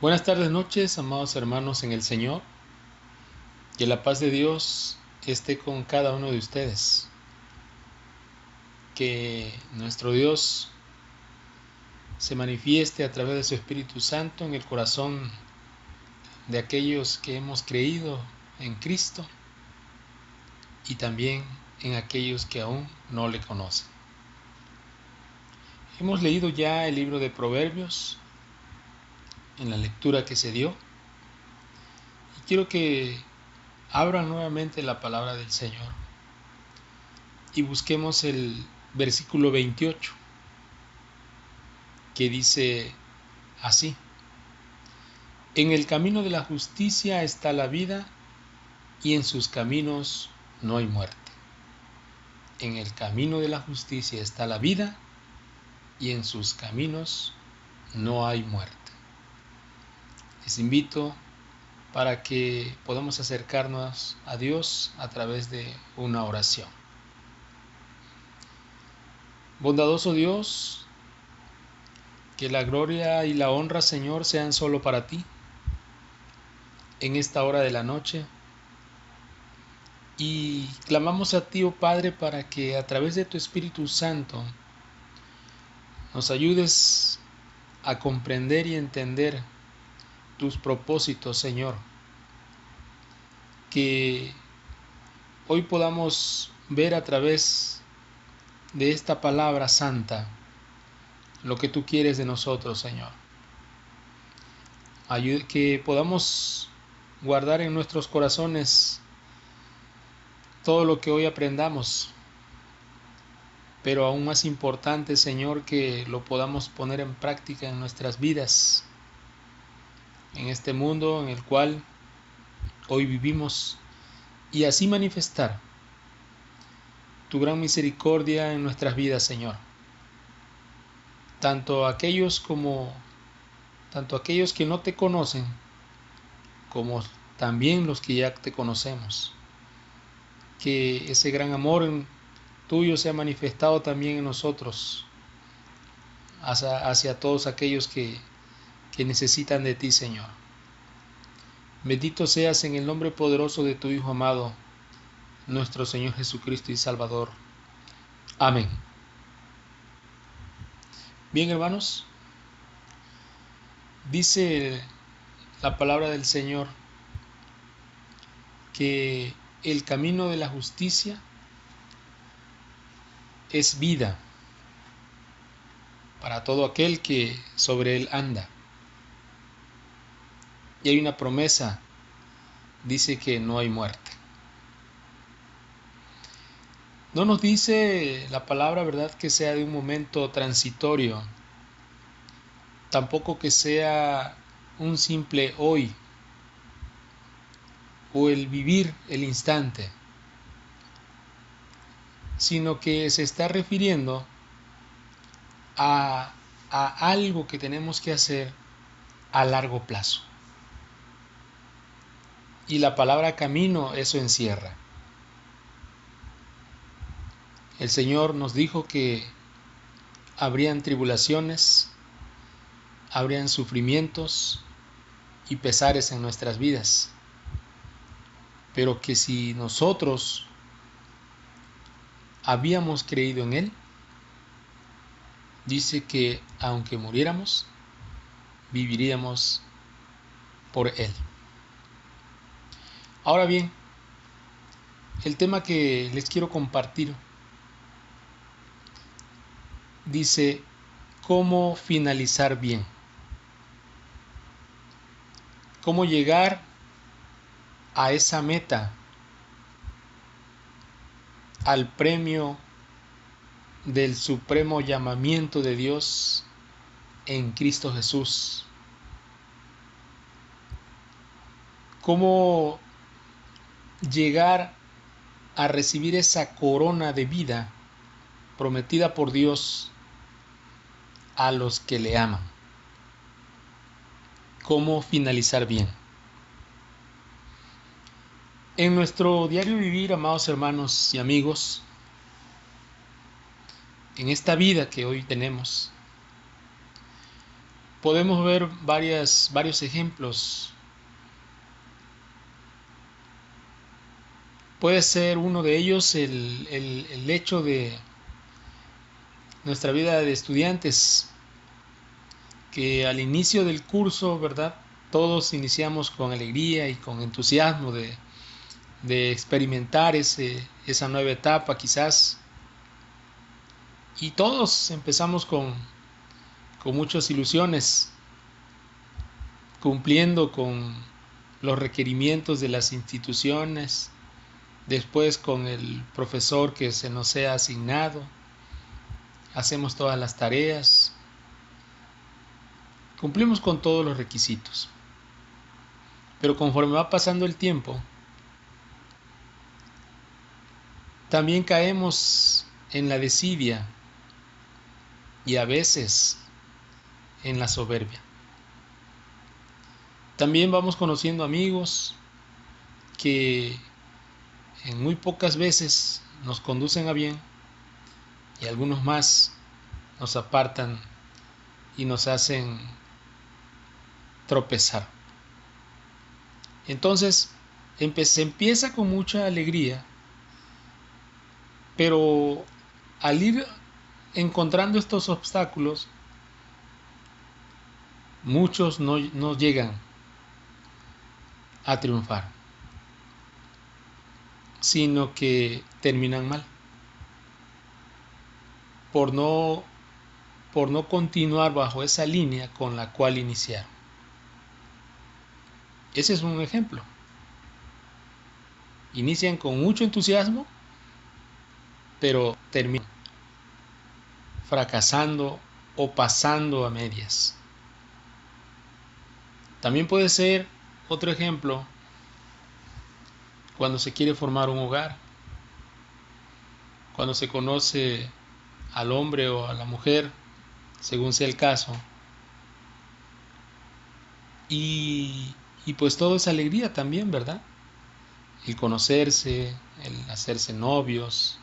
Buenas tardes, noches, amados hermanos en el Señor. Que la paz de Dios esté con cada uno de ustedes. Que nuestro Dios se manifieste a través de su Espíritu Santo en el corazón de aquellos que hemos creído en Cristo y también en aquellos que aún no le conocen. Hemos leído ya el libro de Proverbios en la lectura que se dio. Y quiero que abran nuevamente la palabra del Señor y busquemos el versículo 28 que dice así. En el camino de la justicia está la vida y en sus caminos no hay muerte. En el camino de la justicia está la vida y en sus caminos no hay muerte. Invito para que podamos acercarnos a Dios a través de una oración. Bondadoso Dios, que la gloria y la honra, Señor, sean solo para ti en esta hora de la noche. Y clamamos a ti, oh Padre, para que a través de tu Espíritu Santo nos ayudes a comprender y entender tus propósitos, Señor. Que hoy podamos ver a través de esta palabra santa lo que tú quieres de nosotros, Señor. que podamos guardar en nuestros corazones todo lo que hoy aprendamos. Pero aún más importante, Señor, que lo podamos poner en práctica en nuestras vidas en este mundo en el cual hoy vivimos y así manifestar tu gran misericordia en nuestras vidas, Señor. Tanto aquellos como tanto aquellos que no te conocen como también los que ya te conocemos. Que ese gran amor tuyo sea manifestado también en nosotros hacia, hacia todos aquellos que que necesitan de ti, Señor. Bendito seas en el nombre poderoso de tu Hijo amado, nuestro Señor Jesucristo y Salvador. Amén. Bien, hermanos, dice la palabra del Señor que el camino de la justicia es vida para todo aquel que sobre él anda. Y hay una promesa, dice que no hay muerte. No nos dice la palabra, ¿verdad?, que sea de un momento transitorio. Tampoco que sea un simple hoy o el vivir el instante, sino que se está refiriendo a, algo que tenemos que hacer a largo plazo. Y la palabra camino eso encierra. El Señor nos dijo que habrían tribulaciones, habrían sufrimientos y pesares en nuestras vidas, pero que si nosotros habíamos creído en Él, dice que aunque muriéramos, viviríamos por Él. Ahora bien, el tema que les quiero compartir dice cómo finalizar bien. Cómo llegar a esa meta, al premio del supremo llamamiento de Dios en Cristo Jesús. Cómo llegar a recibir esa corona de vida prometida por Dios a los que le aman. ¿Cómo finalizar bien? En nuestro diario vivir, amados hermanos y amigos, en esta vida que hoy tenemos, podemos ver varias, varios ejemplos. Puede ser uno de ellos el, el hecho de nuestra vida de estudiantes, que al inicio del curso, ¿verdad? Todos iniciamos con alegría y con entusiasmo de, de experimentar ese, esa nueva etapa quizás. Y todos empezamos con, con muchas ilusiones, cumpliendo con los requerimientos de las instituciones, después con el profesor que se nos sea asignado, hacemos todas las tareas, cumplimos con todos los requisitos. Pero conforme va pasando el tiempo, también caemos en la desidia y a veces en la soberbia. También vamos conociendo amigos que en muy pocas veces nos conducen a bien y algunos más nos apartan y nos hacen tropezar. Entonces, se empieza con mucha alegría, pero al ir encontrando estos obstáculos, muchos no, no llegan a triunfar, sino que terminan mal por no, por no continuar bajo esa línea con la cual iniciaron. Ese es un ejemplo. Inician con mucho entusiasmo, pero terminan fracasando o pasando a medias. También puede ser otro ejemplo cuando se quiere formar un hogar, cuando se conoce al hombre o a la mujer, según sea el caso. Y, y pues todo es alegría también, ¿verdad? El conocerse, el hacerse novios,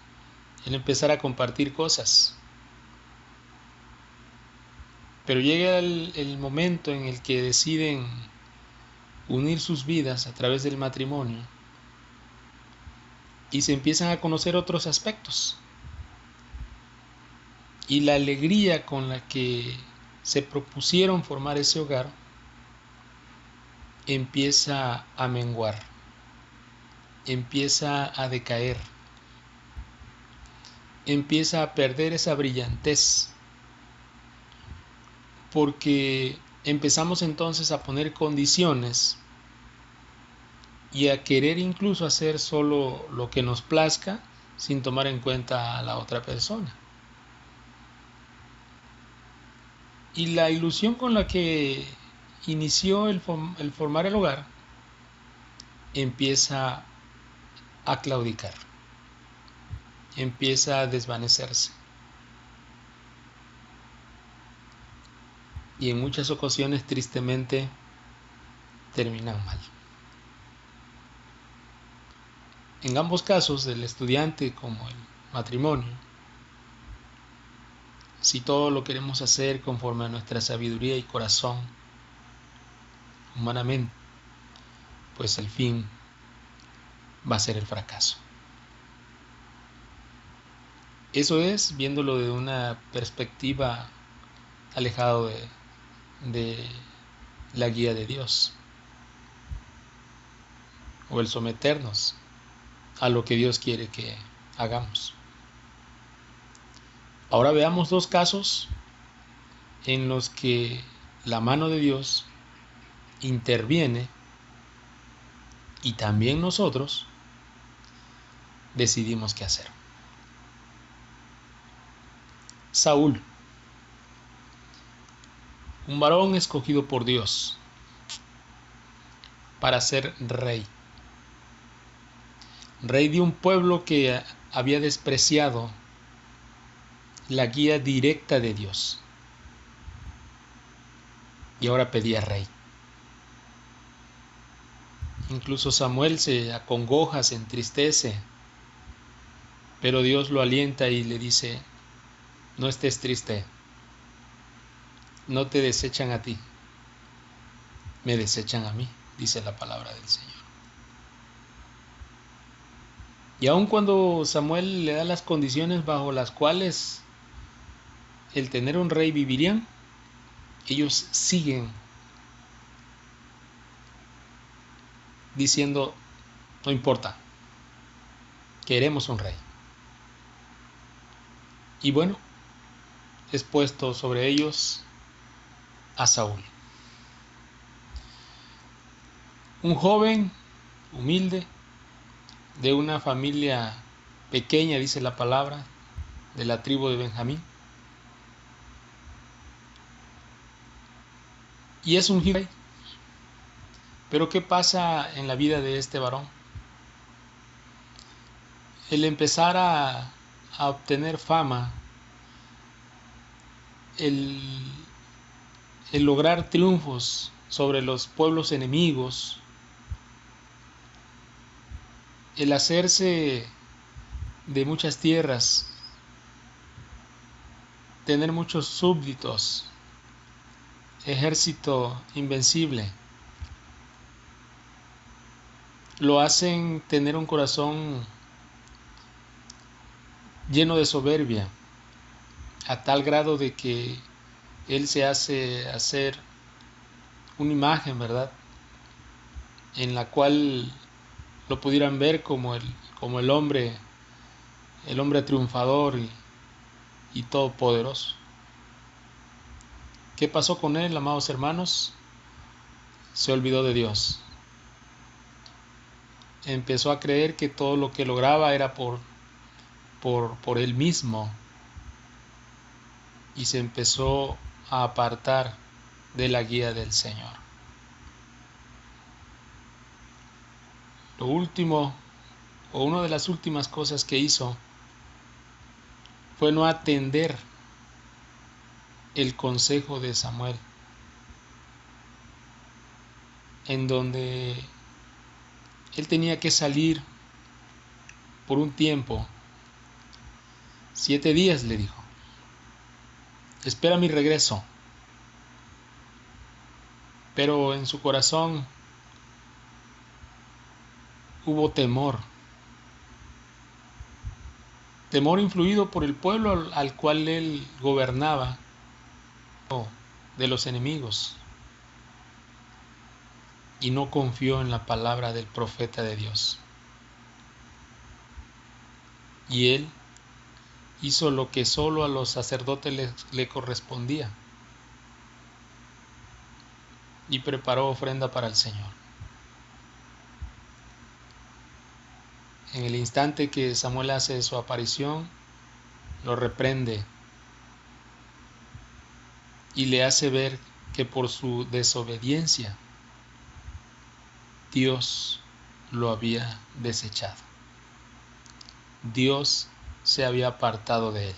el empezar a compartir cosas. Pero llega el, el, momento en el que deciden unir sus vidas a través del matrimonio y se empiezan a conocer otros aspectos. Y la alegría con la que se propusieron formar ese hogar empieza a menguar, empieza a decaer, empieza a perder esa brillantez, porque empezamos entonces a poner condiciones y a querer incluso hacer solo lo que nos plazca sin tomar en cuenta a la otra persona. Y la ilusión con la que inició el, formar el hogar empieza a claudicar, empieza a desvanecerse. Y en muchas ocasiones tristemente terminan mal. En ambos casos, el estudiante como el matrimonio, si todo lo queremos hacer conforme a nuestra sabiduría y corazón, humanamente, pues el fin va a ser el fracaso. Eso es viéndolo de una perspectiva alejado de, de la guía de Dios o el someternos a lo que Dios quiere que hagamos. Ahora veamos dos casos en los que la mano de Dios interviene y también nosotros decidimos qué hacer. Saúl, un varón escogido por Dios para ser rey. Rey de un pueblo que había despreciado la guía directa de Dios. Y ahora pedía rey. Incluso Samuel se acongoja, se entristece, pero Dios lo alienta y le dice, no estés triste, no te desechan a ti, me desechan a mí, dice la palabra del Señor. Y aun cuando Samuel le da las condiciones bajo las cuales el tener un rey vivirían, ellos siguen diciendo, no importa, queremos un rey. Y bueno, es puesto sobre ellos a Saúl. Un joven humilde, de una familia pequeña, dice la palabra, de la tribu de Benjamín. Y es un rey. Pero ¿qué pasa en la vida de este varón? El empezar a, a obtener fama, el, el lograr triunfos sobre los pueblos enemigos, el hacerse de muchas tierras, tener muchos súbditos, ejército invencible, lo hacen tener un corazón lleno de soberbia, a tal grado de que él se hace hacer una imagen, ¿verdad? En la cual lo pudieran ver como el, como el hombre, el hombre triunfador y, todopoderoso. ¿Qué pasó con él, amados hermanos? Se olvidó de Dios. Empezó a creer que todo lo que lograba era por, por, por él mismo. Y se empezó a apartar de la guía del Señor. Lo último, o una de las últimas cosas que hizo, fue no atender el consejo de Samuel, en donde él tenía que salir por un tiempo, siete días le dijo, espera mi regreso, pero en su corazón hubo temor. Temor influido por el pueblo al cual él gobernaba, de los enemigos, y no confió en la palabra del profeta de Dios. Y él hizo lo que solo a los sacerdotes le, correspondía y preparó ofrenda para el Señor. En el instante que Samuel hace su aparición, lo reprende y le hace ver que por su desobediencia Dios lo había desechado. Dios se había apartado de él.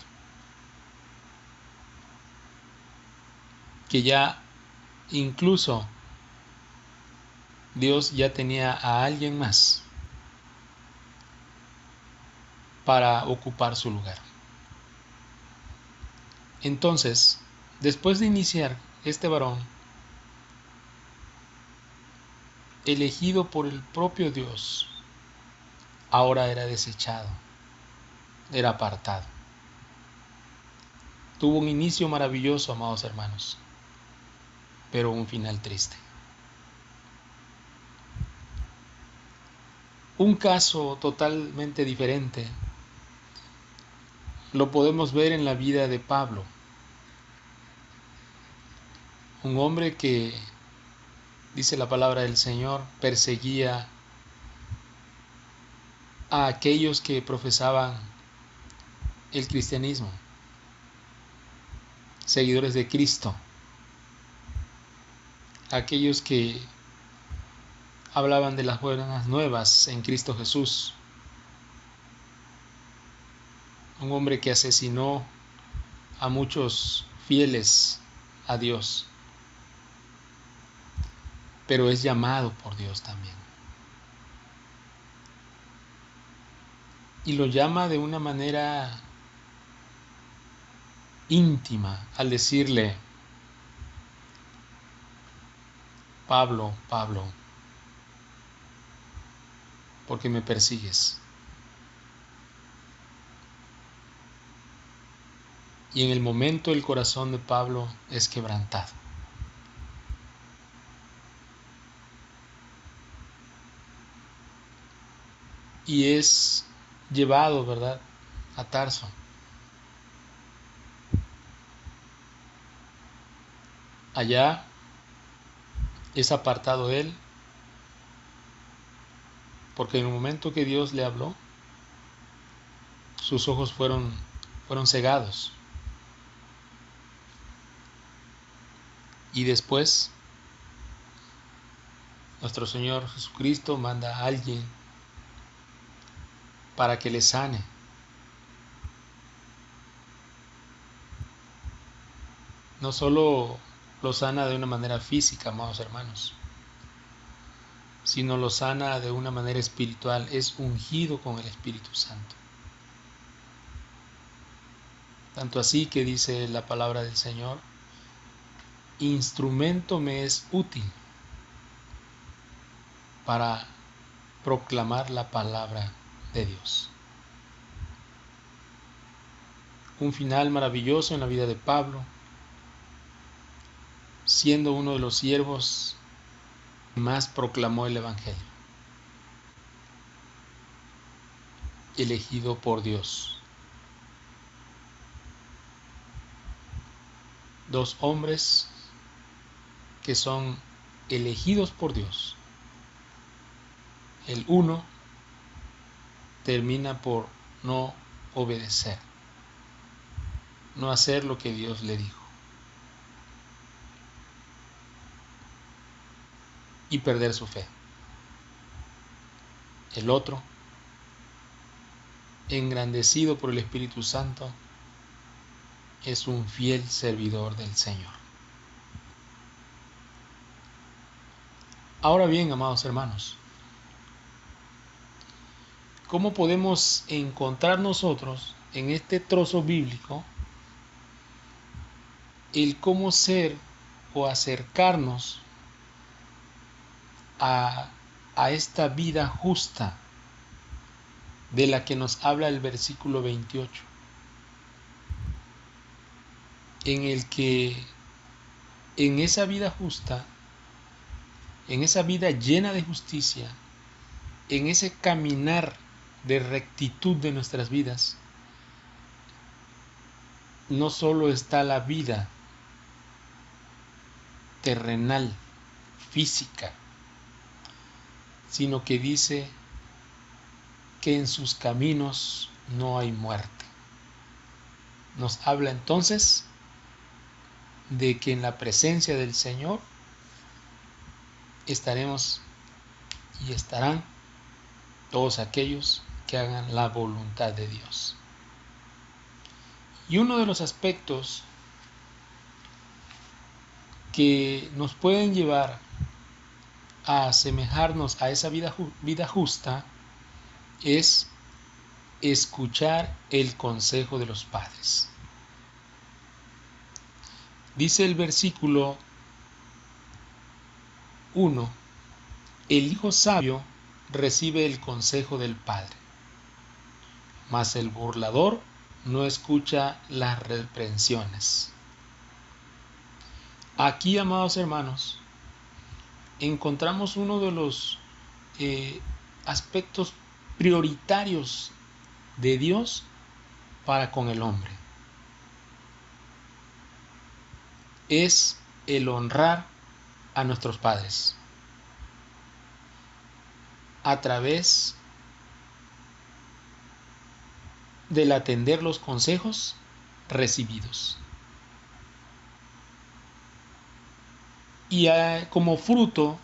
Que ya incluso Dios ya tenía a alguien más para ocupar su lugar. Entonces, después de iniciar este varón, elegido por el propio Dios, ahora era desechado, era apartado. Tuvo un inicio maravilloso, amados hermanos, pero un final triste. Un caso totalmente diferente lo podemos ver en la vida de Pablo, un hombre que, dice la palabra del Señor, perseguía a aquellos que profesaban el cristianismo, seguidores de Cristo, aquellos que hablaban de las buenas nuevas en Cristo Jesús un hombre que asesinó a muchos fieles a Dios, pero es llamado por Dios también. Y lo llama de una manera íntima al decirle, Pablo, Pablo, porque me persigues. Y en el momento el corazón de Pablo es quebrantado. Y es llevado, ¿verdad?, a Tarso. Allá es apartado él, porque en el momento que Dios le habló, sus ojos fueron, fueron cegados. Y después, nuestro Señor Jesucristo manda a alguien para que le sane. No solo lo sana de una manera física, amados hermanos, sino lo sana de una manera espiritual, es ungido con el Espíritu Santo. Tanto así que dice la palabra del Señor, instrumento me es útil para proclamar la palabra de Dios. Un final maravilloso en la vida de Pablo, siendo uno de los siervos más proclamó el Evangelio, elegido por Dios. Dos hombres que son elegidos por Dios. El uno termina por no obedecer, no hacer lo que Dios le dijo. Y perder su fe. El otro, engrandecido por el Espíritu Santo, es un fiel servidor del Señor. Ahora bien, amados hermanos, ¿cómo podemos encontrar nosotros en este trozo bíblico el cómo ser o acercarnos a, a esta vida justa de la que nos habla el versículo 28? En el que en esa vida justa en esa vida llena de justicia, en ese caminar de rectitud de nuestras vidas, no solo está la vida terrenal, física, sino que dice que en sus caminos no hay muerte. Nos habla entonces de que en la presencia del Señor estaremos y estarán todos aquellos que hagan la voluntad de Dios. Y uno de los aspectos que nos pueden llevar a asemejarnos a esa vida, vida justa es escuchar el consejo de los padres. Dice el versículo 1. El hijo sabio recibe el consejo del padre, mas el burlador no escucha las reprensiones. Aquí, amados hermanos, encontramos uno de los eh, aspectos prioritarios de Dios para con el hombre. Es el honrar a nuestros padres a través del atender los consejos recibidos. Y como fruto,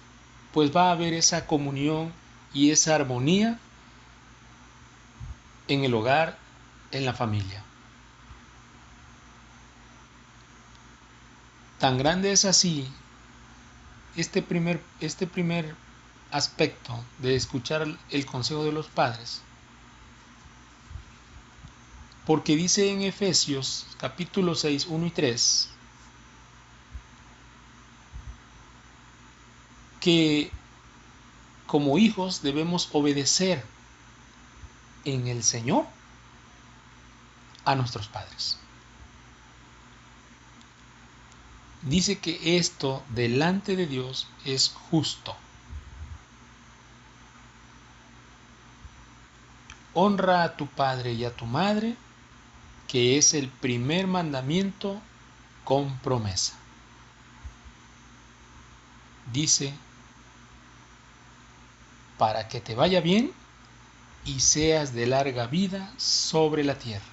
pues va a haber esa comunión y esa armonía en el hogar, en la familia. Tan grande es así este primer, este primer aspecto de escuchar el consejo de los padres, porque dice en Efesios capítulo 6, 1 y 3, que como hijos debemos obedecer en el Señor a nuestros padres. Dice que esto delante de Dios es justo. Honra a tu padre y a tu madre, que es el primer mandamiento con promesa. Dice, para que te vaya bien y seas de larga vida sobre la tierra.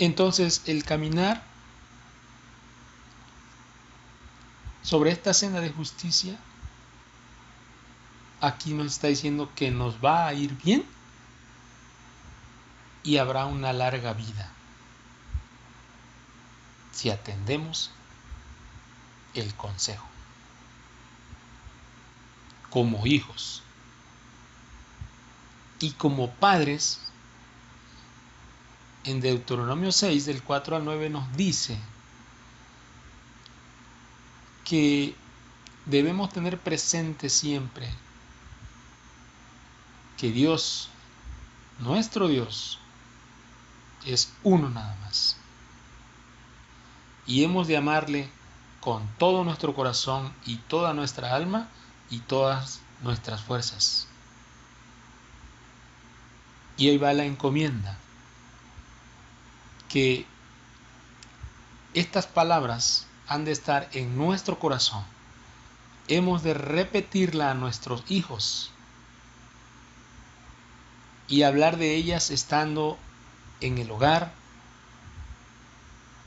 Entonces el caminar sobre esta senda de justicia, aquí nos está diciendo que nos va a ir bien y habrá una larga vida. Si atendemos el consejo. Como hijos y como padres, en Deuteronomio 6, del 4 al 9, nos dice que debemos tener presente siempre que Dios, nuestro Dios, es uno nada más. Y hemos de amarle con todo nuestro corazón y toda nuestra alma y todas nuestras fuerzas. Y ahí va la encomienda, que estas palabras han de estar en nuestro corazón. Hemos de repetirla a nuestros hijos y hablar de ellas estando en el hogar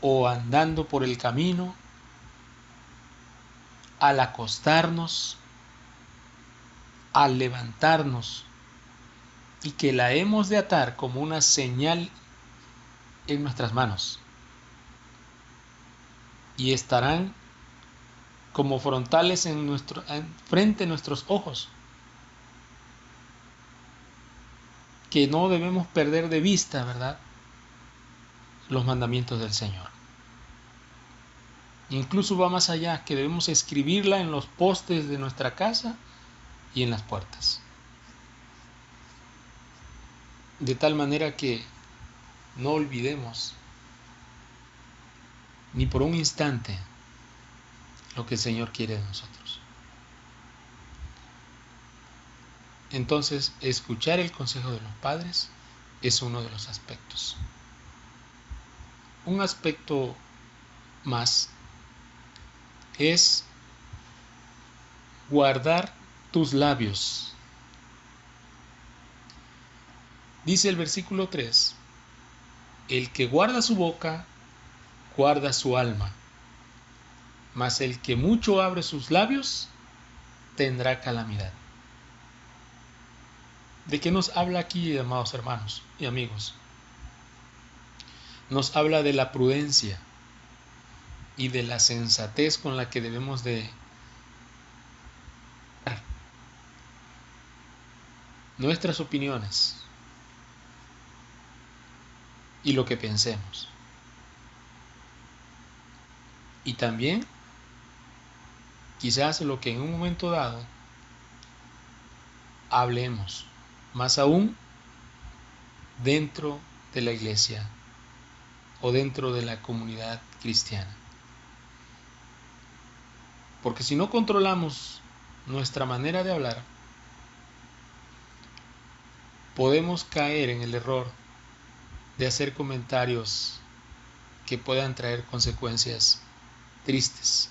o andando por el camino, al acostarnos, al levantarnos, y que la hemos de atar como una señal en nuestras manos. Y estarán como frontales en nuestro, frente a nuestros ojos. Que no debemos perder de vista, ¿verdad? Los mandamientos del Señor. Incluso va más allá, que debemos escribirla en los postes de nuestra casa y en las puertas de tal manera que no olvidemos ni por un instante lo que el Señor quiere de nosotros. Entonces, escuchar el consejo de los padres es uno de los aspectos. Un aspecto más es guardar tus labios Dice el versículo 3, el que guarda su boca, guarda su alma, mas el que mucho abre sus labios, tendrá calamidad. ¿De qué nos habla aquí, amados hermanos y amigos? Nos habla de la prudencia y de la sensatez con la que debemos de nuestras opiniones, y lo que pensemos. Y también, quizás lo que en un momento dado hablemos, más aún dentro de la iglesia o dentro de la comunidad cristiana. Porque si no controlamos nuestra manera de hablar, podemos caer en el error de hacer comentarios que puedan traer consecuencias tristes,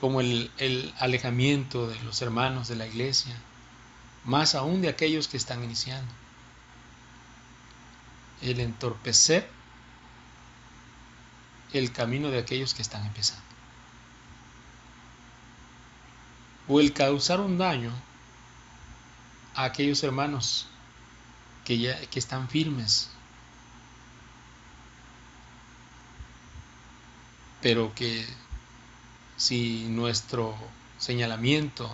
como el, alejamiento de los hermanos de la iglesia, más aún de aquellos que están iniciando, el entorpecer el camino de aquellos que están empezando, o el causar un daño a aquellos hermanos que, ya, que están firmes, pero que si nuestro señalamiento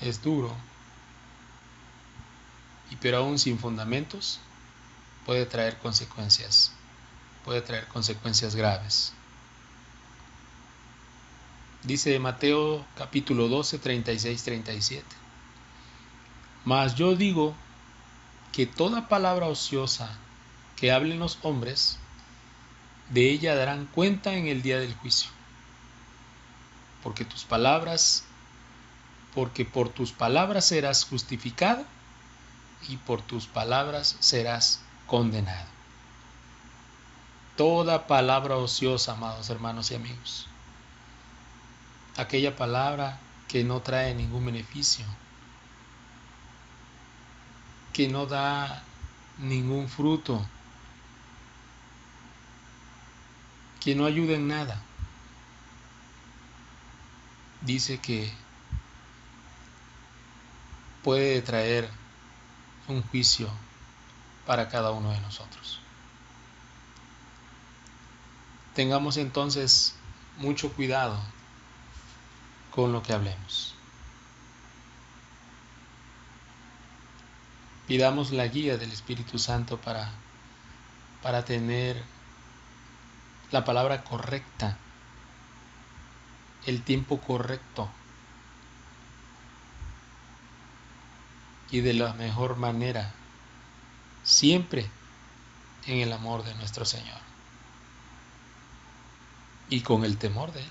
es duro, y pero aún sin fundamentos, puede traer consecuencias, puede traer consecuencias graves. Dice Mateo capítulo 12, 36, 37. Mas yo digo que toda palabra ociosa que hablen los hombres, de ella darán cuenta en el día del juicio. Porque tus palabras, porque por tus palabras serás justificado y por tus palabras serás condenado. Toda palabra ociosa, amados hermanos y amigos. Aquella palabra que no trae ningún beneficio, que no da ningún fruto, que no ayuda en nada. Dice que puede traer un juicio para cada uno de nosotros. Tengamos entonces mucho cuidado con lo que hablemos. Pidamos la guía del Espíritu Santo para, para tener la palabra correcta, el tiempo correcto y de la mejor manera, siempre en el amor de nuestro Señor y con el temor de Él.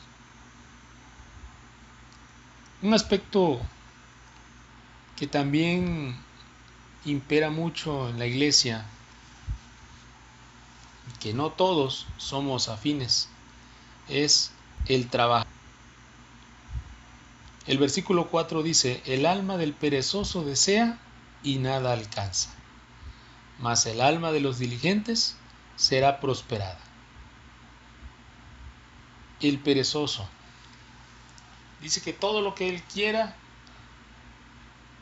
Un aspecto que también impera mucho en la iglesia que no todos somos afines, es el trabajo. El versículo 4 dice, el alma del perezoso desea y nada alcanza, mas el alma de los diligentes será prosperada. El perezoso dice que todo lo que él quiera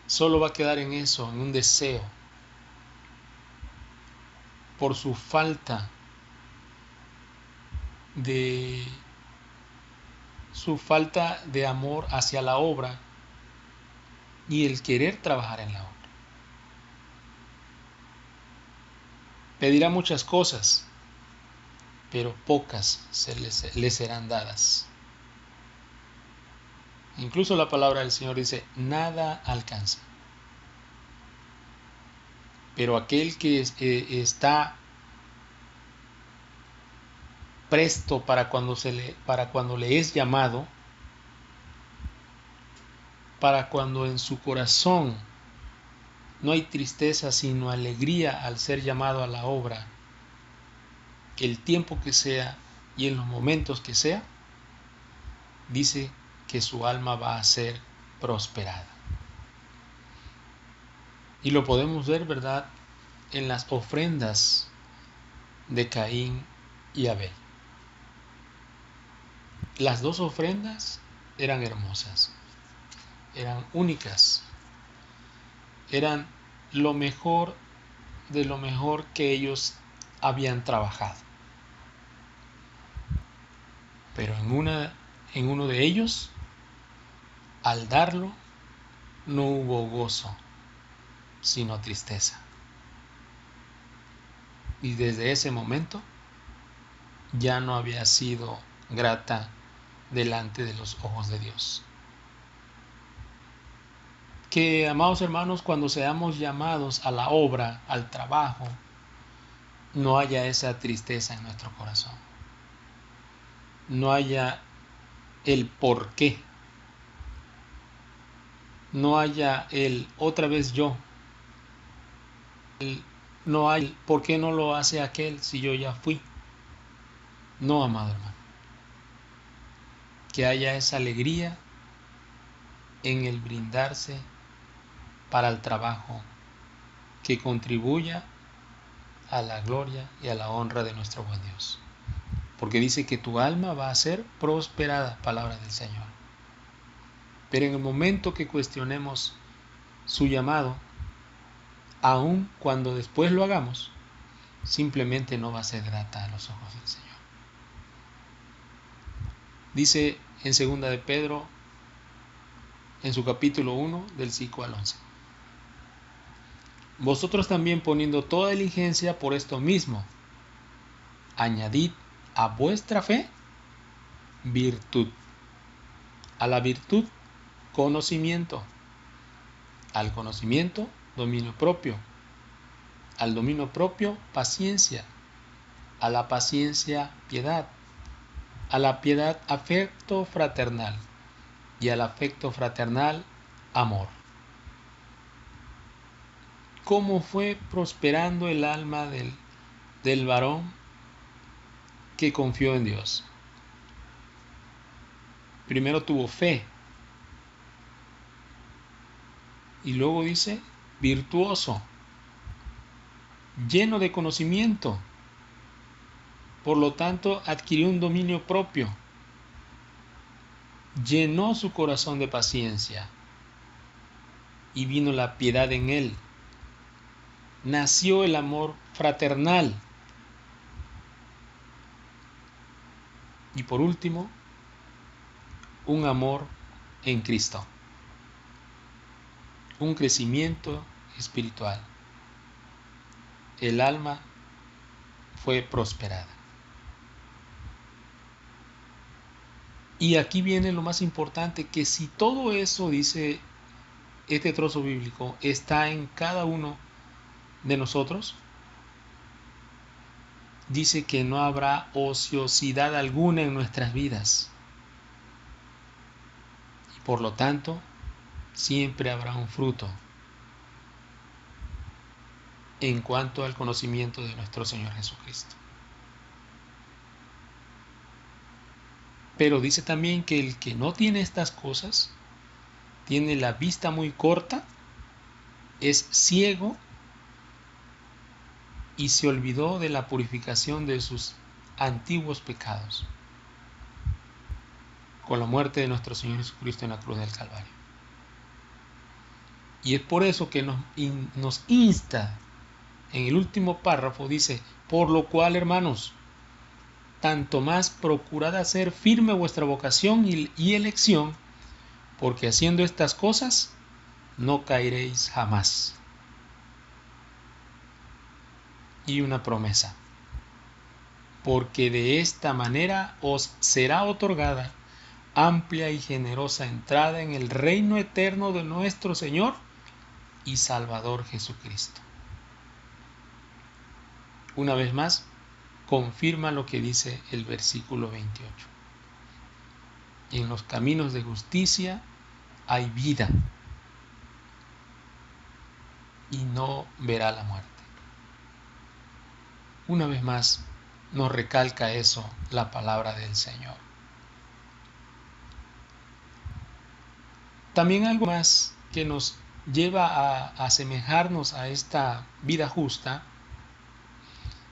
solo va a quedar en eso, en un deseo, por su falta de su falta de amor hacia la obra y el querer trabajar en la obra. Pedirá muchas cosas, pero pocas se le serán dadas. Incluso la palabra del Señor dice, nada alcanza. Pero aquel que eh, está presto para cuando, se le, para cuando le es llamado, para cuando en su corazón no hay tristeza sino alegría al ser llamado a la obra, el tiempo que sea y en los momentos que sea, dice que su alma va a ser prosperada. Y lo podemos ver, ¿verdad?, en las ofrendas de Caín y Abel. Las dos ofrendas eran hermosas, eran únicas, eran lo mejor de lo mejor que ellos habían trabajado. Pero en, una, en uno de ellos, al darlo, no hubo gozo, sino tristeza. Y desde ese momento ya no había sido grata delante de los ojos de Dios. Que, amados hermanos, cuando seamos llamados a la obra, al trabajo, no haya esa tristeza en nuestro corazón. No haya el por qué. No haya el otra vez yo. no hay por qué no lo hace aquel si yo ya fui. No, amado hermano que haya esa alegría en el brindarse para el trabajo que contribuya a la gloria y a la honra de nuestro buen Dios. Porque dice que tu alma va a ser prosperada, palabra del Señor. Pero en el momento que cuestionemos su llamado, aun cuando después lo hagamos, simplemente no va a ser grata a los ojos del Señor. Dice en segunda de Pedro, en su capítulo 1, del 5 al 11. Vosotros también poniendo toda diligencia por esto mismo, añadid a vuestra fe virtud, A la virtud, conocimiento. Al conocimiento, dominio propio. Al dominio propio, paciencia. A la paciencia, piedad. A la piedad, afecto fraternal. Y al afecto fraternal, amor. ¿Cómo fue prosperando el alma del, del varón que confió en Dios? Primero tuvo fe. Y luego dice, virtuoso, lleno de conocimiento. Por lo tanto, adquirió un dominio propio. Llenó su corazón de paciencia. Y vino la piedad en él. Nació el amor fraternal. Y por último, un amor en Cristo, un crecimiento espiritual. El alma fue prosperada. Y aquí viene lo más importante, que si todo eso, dice este trozo bíblico, está en cada uno de nosotros, dice que no habrá ociosidad alguna en nuestras vidas. Por lo tanto, siempre habrá un fruto en cuanto al conocimiento de nuestro Señor Jesucristo. Pero dice también que el que no tiene estas cosas, tiene la vista muy corta, es ciego y se olvidó de la purificación de sus antiguos pecados con la muerte de nuestro Señor Jesucristo en la cruz del Calvario. Y es por eso que nos, nos insta en el último párrafo, dice, por lo cual, hermanos, tanto más procurad hacer firme vuestra vocación y, elección, porque haciendo estas cosas no caeréis jamás. Y una promesa, porque de esta manera os será otorgada amplia y generosa entrada en el reino eterno de nuestro Señor y Salvador Jesucristo. Una vez más, confirma lo que dice el versículo 28. En los caminos de justicia hay vida y no verá la muerte. Una vez más, nos recalca eso la palabra del Señor. También algo más que nos lleva a asemejarnos a esta vida justa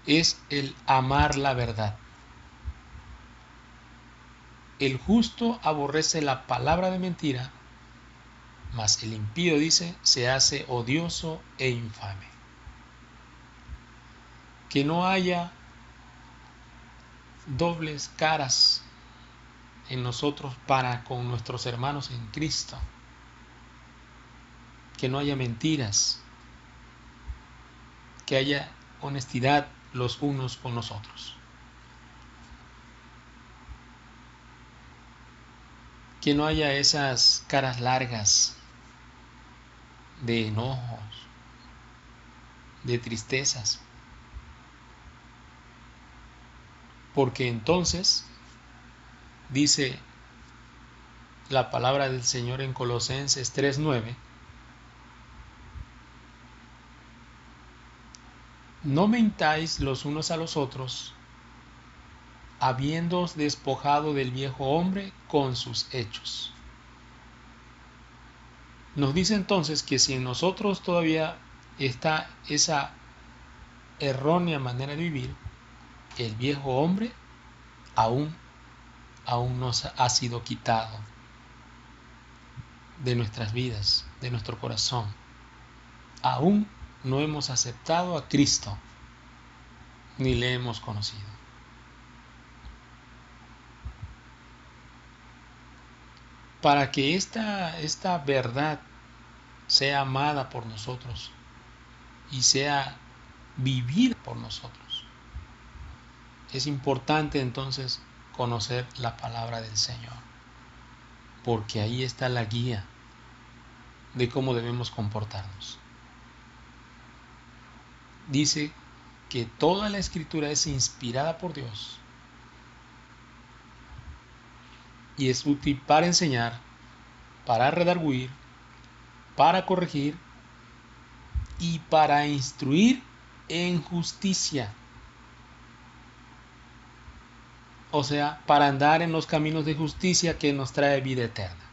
es el amar la verdad. El justo aborrece la palabra de mentira, mas el impío dice se hace odioso e infame. Que no haya dobles caras en nosotros para con nuestros hermanos en Cristo. Que no haya mentiras, que haya honestidad los unos con los otros. Que no haya esas caras largas de enojos, de tristezas. Porque entonces dice la palabra del Señor en Colosenses 3:9, no mentáis los unos a los otros, habiéndoos despojado del viejo hombre con sus hechos. Nos dice entonces que si en nosotros todavía está esa errónea manera de vivir, el viejo hombre aún aún nos ha sido quitado de nuestras vidas, de nuestro corazón. Aún no hemos aceptado a Cristo, ni le hemos conocido. Para que esta, esta verdad sea amada por nosotros y sea vivida por nosotros, es importante entonces conocer la palabra del Señor. porque ahí está la guía de cómo debemos comportarnos. Dice que toda la escritura es inspirada por Dios y es útil para enseñar, para redarguir, para corregir y para instruir en justicia. O sea, para andar en los caminos de justicia que nos trae vida eterna.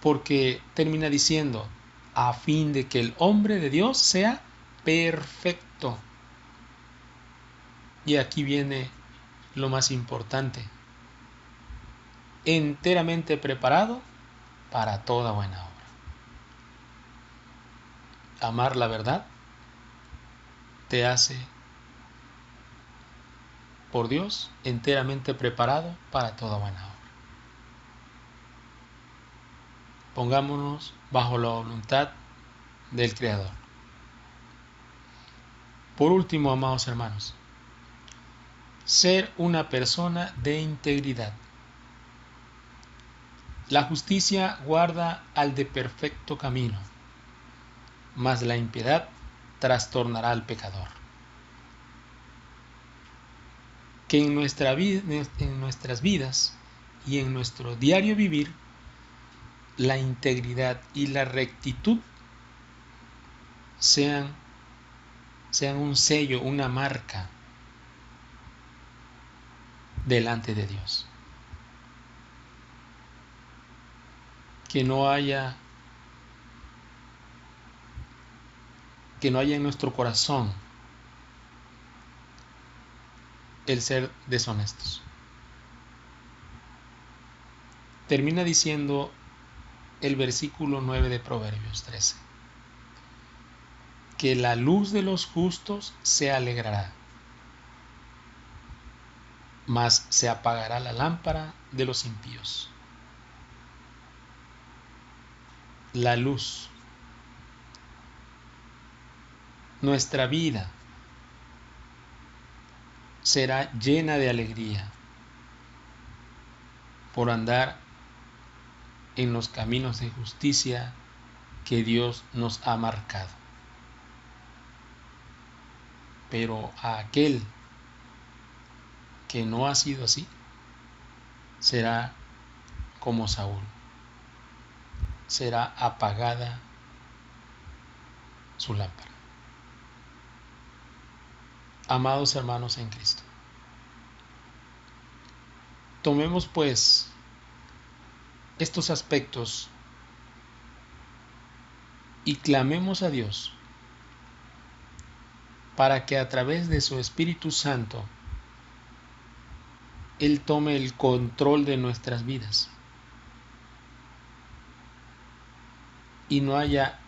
Porque termina diciendo, a fin de que el hombre de Dios sea perfecto. Y aquí viene lo más importante, enteramente preparado para toda buena obra. Amar la verdad te hace por Dios enteramente preparado para toda buena obra. Pongámonos bajo la voluntad del Creador. Por último, amados hermanos, ser una persona de integridad. La justicia guarda al de perfecto camino, mas la impiedad trastornará al pecador. Que en, nuestra vida, en nuestras vidas y en nuestro diario vivir la integridad y la rectitud sean, sean un sello, una marca delante de Dios. Que no haya que no haya en nuestro corazón el ser deshonestos. Termina diciendo el versículo 9 de Proverbios 13. Que la luz de los justos se alegrará, mas se apagará la lámpara de los impíos. La luz. Nuestra vida será llena de alegría por andar en los caminos de justicia que Dios nos ha marcado. Pero a aquel que no ha sido así, será como Saúl. Será apagada su lámpara. Amados hermanos en Cristo, tomemos pues estos aspectos y clamemos a Dios para que a través de su Espíritu Santo Él tome el control de nuestras vidas y no haya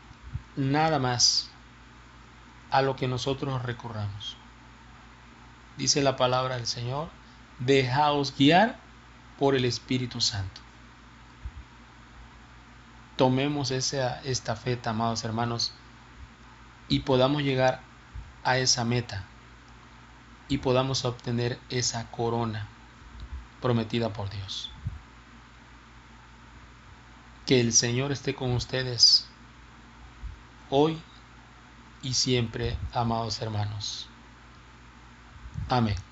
nada más a lo que nosotros recurramos. Dice la palabra del Señor, dejaos guiar por el Espíritu Santo tomemos esa estafeta, amados hermanos, y podamos llegar a esa meta y podamos obtener esa corona prometida por Dios. Que el Señor esté con ustedes hoy y siempre, amados hermanos. Amén.